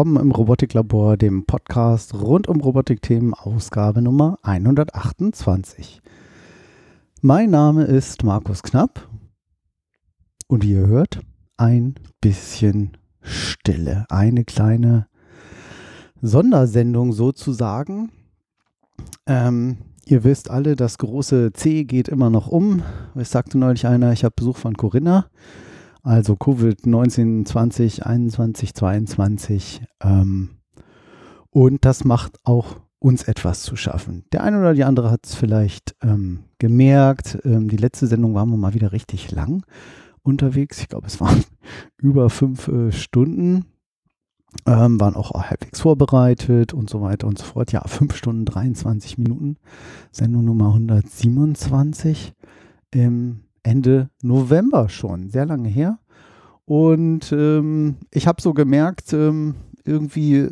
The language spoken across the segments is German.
willkommen im Robotiklabor, dem Podcast rund um Robotikthemen, Ausgabe Nummer 128. Mein Name ist Markus Knapp und wie ihr hört, ein bisschen Stille. Eine kleine Sondersendung sozusagen. Ähm, ihr wisst alle, das große C geht immer noch um. Es sagte neulich einer, ich habe Besuch von Corinna. Also Covid-19, 20, 21, 22. Ähm, und das macht auch uns etwas zu schaffen. Der eine oder die andere hat es vielleicht ähm, gemerkt. Ähm, die letzte Sendung waren wir mal wieder richtig lang unterwegs. Ich glaube, es waren über fünf äh, Stunden. Ähm, waren auch halbwegs vorbereitet und so weiter und so fort. Ja, fünf Stunden 23 Minuten. Sendung Nummer 127. Ähm, Ende November schon, sehr lange her. Und ähm, ich habe so gemerkt, ähm, irgendwie, äh,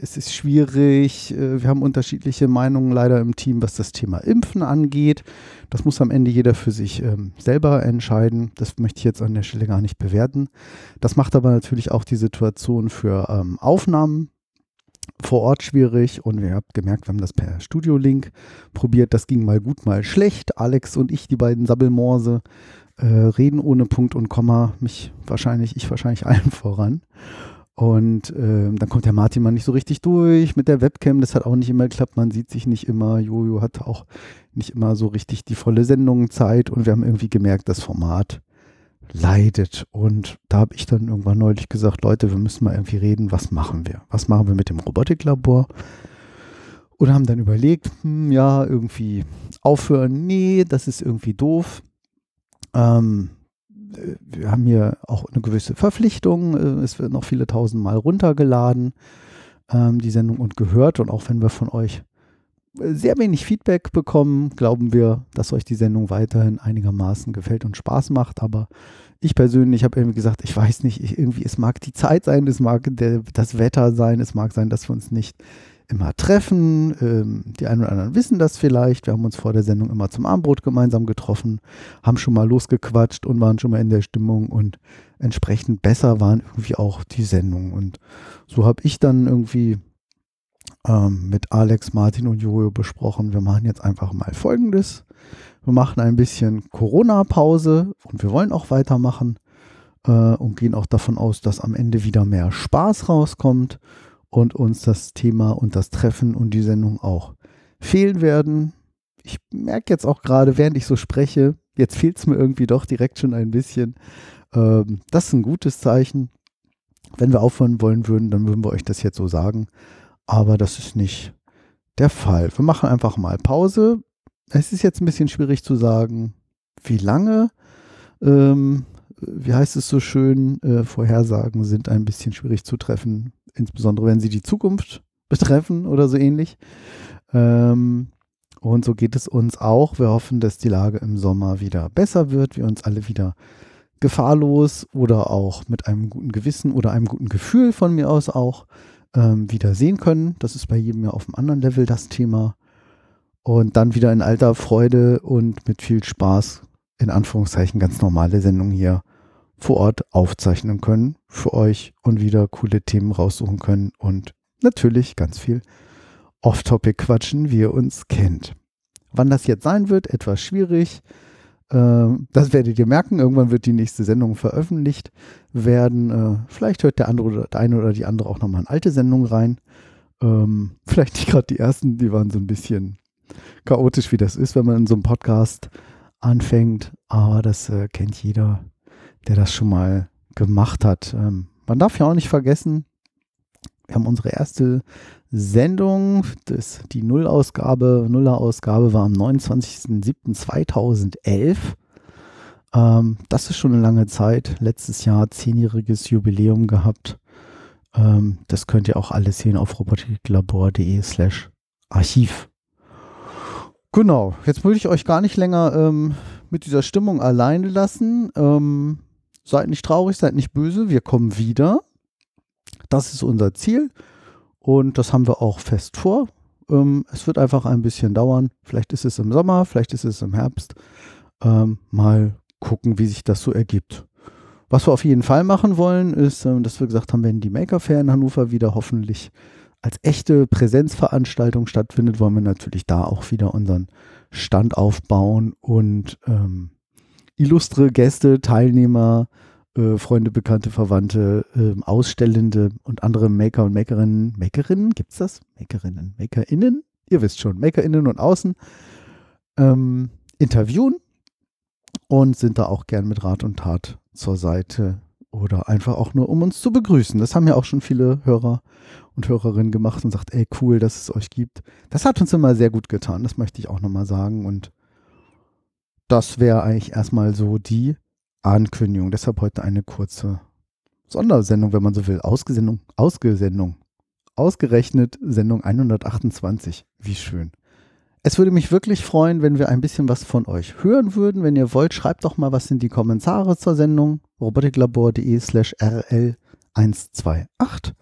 es ist schwierig. Äh, wir haben unterschiedliche Meinungen leider im Team, was das Thema Impfen angeht. Das muss am Ende jeder für sich ähm, selber entscheiden. Das möchte ich jetzt an der Stelle gar nicht bewerten. Das macht aber natürlich auch die Situation für ähm, Aufnahmen vor Ort schwierig und wir haben gemerkt, wir haben das per Studio-Link probiert. Das ging mal gut, mal schlecht. Alex und ich, die beiden Sabbelmorse, äh, reden ohne Punkt und Komma, mich wahrscheinlich, ich wahrscheinlich allen voran. Und äh, dann kommt der Martin mal nicht so richtig durch mit der Webcam. Das hat auch nicht immer geklappt. Man sieht sich nicht immer. Jojo hat auch nicht immer so richtig die volle Sendungszeit. Und wir haben irgendwie gemerkt, das Format leidet. Und da habe ich dann irgendwann neulich gesagt, Leute, wir müssen mal irgendwie reden, was machen wir? Was machen wir mit dem Robotiklabor? Und haben dann überlegt, hm, ja, irgendwie aufhören, nee, das ist irgendwie doof. Ähm, wir haben hier auch eine gewisse Verpflichtung. Äh, es wird noch viele tausend Mal runtergeladen, ähm, die Sendung und gehört. Und auch wenn wir von euch äh, sehr wenig Feedback bekommen, glauben wir, dass euch die Sendung weiterhin einigermaßen gefällt und Spaß macht. Aber ich persönlich habe irgendwie gesagt, ich weiß nicht, ich, irgendwie, es mag die Zeit sein, es mag der, das Wetter sein, es mag sein, dass wir uns nicht immer treffen. Ähm, die einen oder anderen wissen das vielleicht. Wir haben uns vor der Sendung immer zum Abendbrot gemeinsam getroffen, haben schon mal losgequatscht und waren schon mal in der Stimmung und entsprechend besser waren irgendwie auch die Sendungen. Und so habe ich dann irgendwie ähm, mit Alex, Martin und Jojo besprochen, wir machen jetzt einfach mal Folgendes. Wir machen ein bisschen Corona-Pause und wir wollen auch weitermachen äh, und gehen auch davon aus, dass am Ende wieder mehr Spaß rauskommt und uns das Thema und das Treffen und die Sendung auch fehlen werden. Ich merke jetzt auch gerade, während ich so spreche, jetzt fehlt es mir irgendwie doch direkt schon ein bisschen. Ähm, das ist ein gutes Zeichen. Wenn wir aufhören wollen würden, dann würden wir euch das jetzt so sagen. Aber das ist nicht der Fall. Wir machen einfach mal Pause. Es ist jetzt ein bisschen schwierig zu sagen, wie lange. Ähm, wie heißt es so schön? Äh, Vorhersagen sind ein bisschen schwierig zu treffen insbesondere wenn sie die Zukunft betreffen oder so ähnlich. Ähm, und so geht es uns auch. Wir hoffen, dass die Lage im Sommer wieder besser wird, wir uns alle wieder gefahrlos oder auch mit einem guten Gewissen oder einem guten Gefühl von mir aus auch ähm, wieder sehen können. Das ist bei jedem ja auf einem anderen Level das Thema. Und dann wieder in alter Freude und mit viel Spaß, in Anführungszeichen ganz normale Sendung hier vor Ort aufzeichnen können für euch und wieder coole Themen raussuchen können und natürlich ganz viel Off-Topic quatschen, wie ihr uns kennt. Wann das jetzt sein wird, etwas schwierig. Ähm, das werdet ihr merken. Irgendwann wird die nächste Sendung veröffentlicht werden. Äh, vielleicht hört der andere oder der eine oder die andere auch nochmal in alte Sendung rein. Ähm, vielleicht nicht gerade die ersten, die waren so ein bisschen chaotisch, wie das ist, wenn man in so einem Podcast anfängt. Aber das äh, kennt jeder der das schon mal gemacht hat. Ähm, man darf ja auch nicht vergessen, wir haben unsere erste Sendung, das, die Nullausgabe, Nullerausgabe war am 29.07.2011. Ähm, das ist schon eine lange Zeit. Letztes Jahr zehnjähriges Jubiläum gehabt. Ähm, das könnt ihr auch alles sehen auf robotiklabor.de slash Archiv. Genau, jetzt würde ich euch gar nicht länger ähm, mit dieser Stimmung alleine lassen. Ähm, Seid nicht traurig, seid nicht böse, wir kommen wieder. Das ist unser Ziel und das haben wir auch fest vor. Ähm, es wird einfach ein bisschen dauern. Vielleicht ist es im Sommer, vielleicht ist es im Herbst. Ähm, mal gucken, wie sich das so ergibt. Was wir auf jeden Fall machen wollen, ist, äh, dass wir gesagt haben, wenn die Maker Fair in Hannover wieder hoffentlich als echte Präsenzveranstaltung stattfindet, wollen wir natürlich da auch wieder unseren Stand aufbauen und ähm, illustre Gäste, Teilnehmer, äh, Freunde, Bekannte, Verwandte, äh, Ausstellende und andere Maker und Makerinnen, Makerinnen, gibt es das? Makerinnen, Makerinnen, ihr wisst schon, Makerinnen und Außen, ähm, interviewen und sind da auch gern mit Rat und Tat zur Seite oder einfach auch nur, um uns zu begrüßen. Das haben ja auch schon viele Hörer und Hörerinnen gemacht und sagt, ey, cool, dass es euch gibt. Das hat uns immer sehr gut getan, das möchte ich auch nochmal sagen. Und das wäre eigentlich erstmal so die Ankündigung. Deshalb heute eine kurze Sondersendung, wenn man so will. Ausgesendung, Ausgesendung. Ausgerechnet Sendung 128. Wie schön. Es würde mich wirklich freuen, wenn wir ein bisschen was von euch hören würden. Wenn ihr wollt, schreibt doch mal was in die Kommentare zur Sendung. robotiklabor.de slash rl128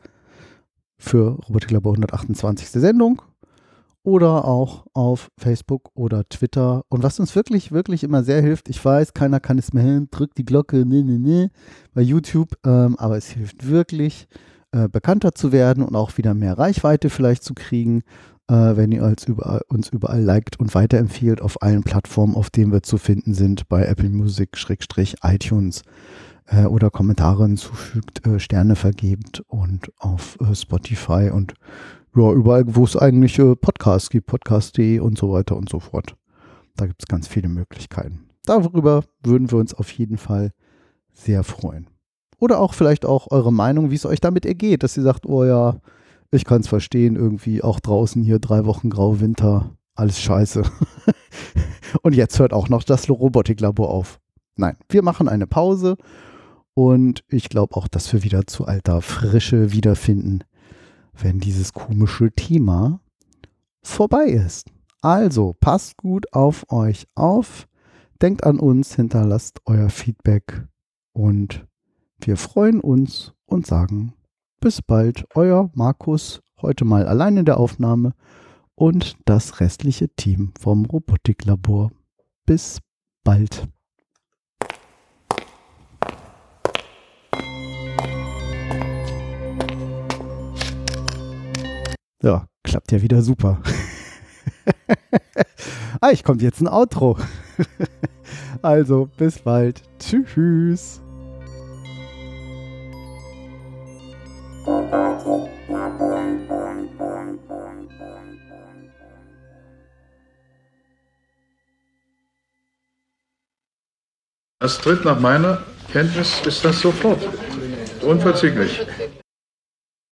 für Robotiklabor 128. Sendung oder auch auf Facebook oder Twitter. Und was uns wirklich, wirklich immer sehr hilft, ich weiß, keiner kann es mehr hin, drückt die Glocke, ne, ne, ne, bei YouTube, ähm, aber es hilft wirklich, äh, bekannter zu werden und auch wieder mehr Reichweite vielleicht zu kriegen, äh, wenn ihr als überall, uns überall liked und weiterempfiehlt auf allen Plattformen, auf denen wir zu finden sind, bei Apple Music, Schrägstrich, iTunes äh, oder Kommentare hinzufügt, äh, Sterne vergebt und auf äh, Spotify und ja, überall, wo es eigentlich äh, Podcasts gibt, podcast.de und so weiter und so fort. Da gibt es ganz viele Möglichkeiten. Darüber würden wir uns auf jeden Fall sehr freuen. Oder auch vielleicht auch eure Meinung, wie es euch damit ergeht, dass ihr sagt, oh ja, ich kann es verstehen, irgendwie auch draußen hier drei Wochen grau Winter, alles scheiße. und jetzt hört auch noch das Robotiklabor auf. Nein, wir machen eine Pause und ich glaube auch, dass wir wieder zu alter Frische wiederfinden wenn dieses komische Thema vorbei ist. Also passt gut auf euch auf, denkt an uns, hinterlasst euer Feedback und wir freuen uns und sagen bis bald, euer Markus, heute mal allein in der Aufnahme und das restliche Team vom Robotiklabor. Bis bald. Ja, klappt ja wieder super. ah, ich kommt jetzt ein Outro. also, bis bald. Tschüss. Das tritt nach meiner Kenntnis ist das sofort. Unverzüglich.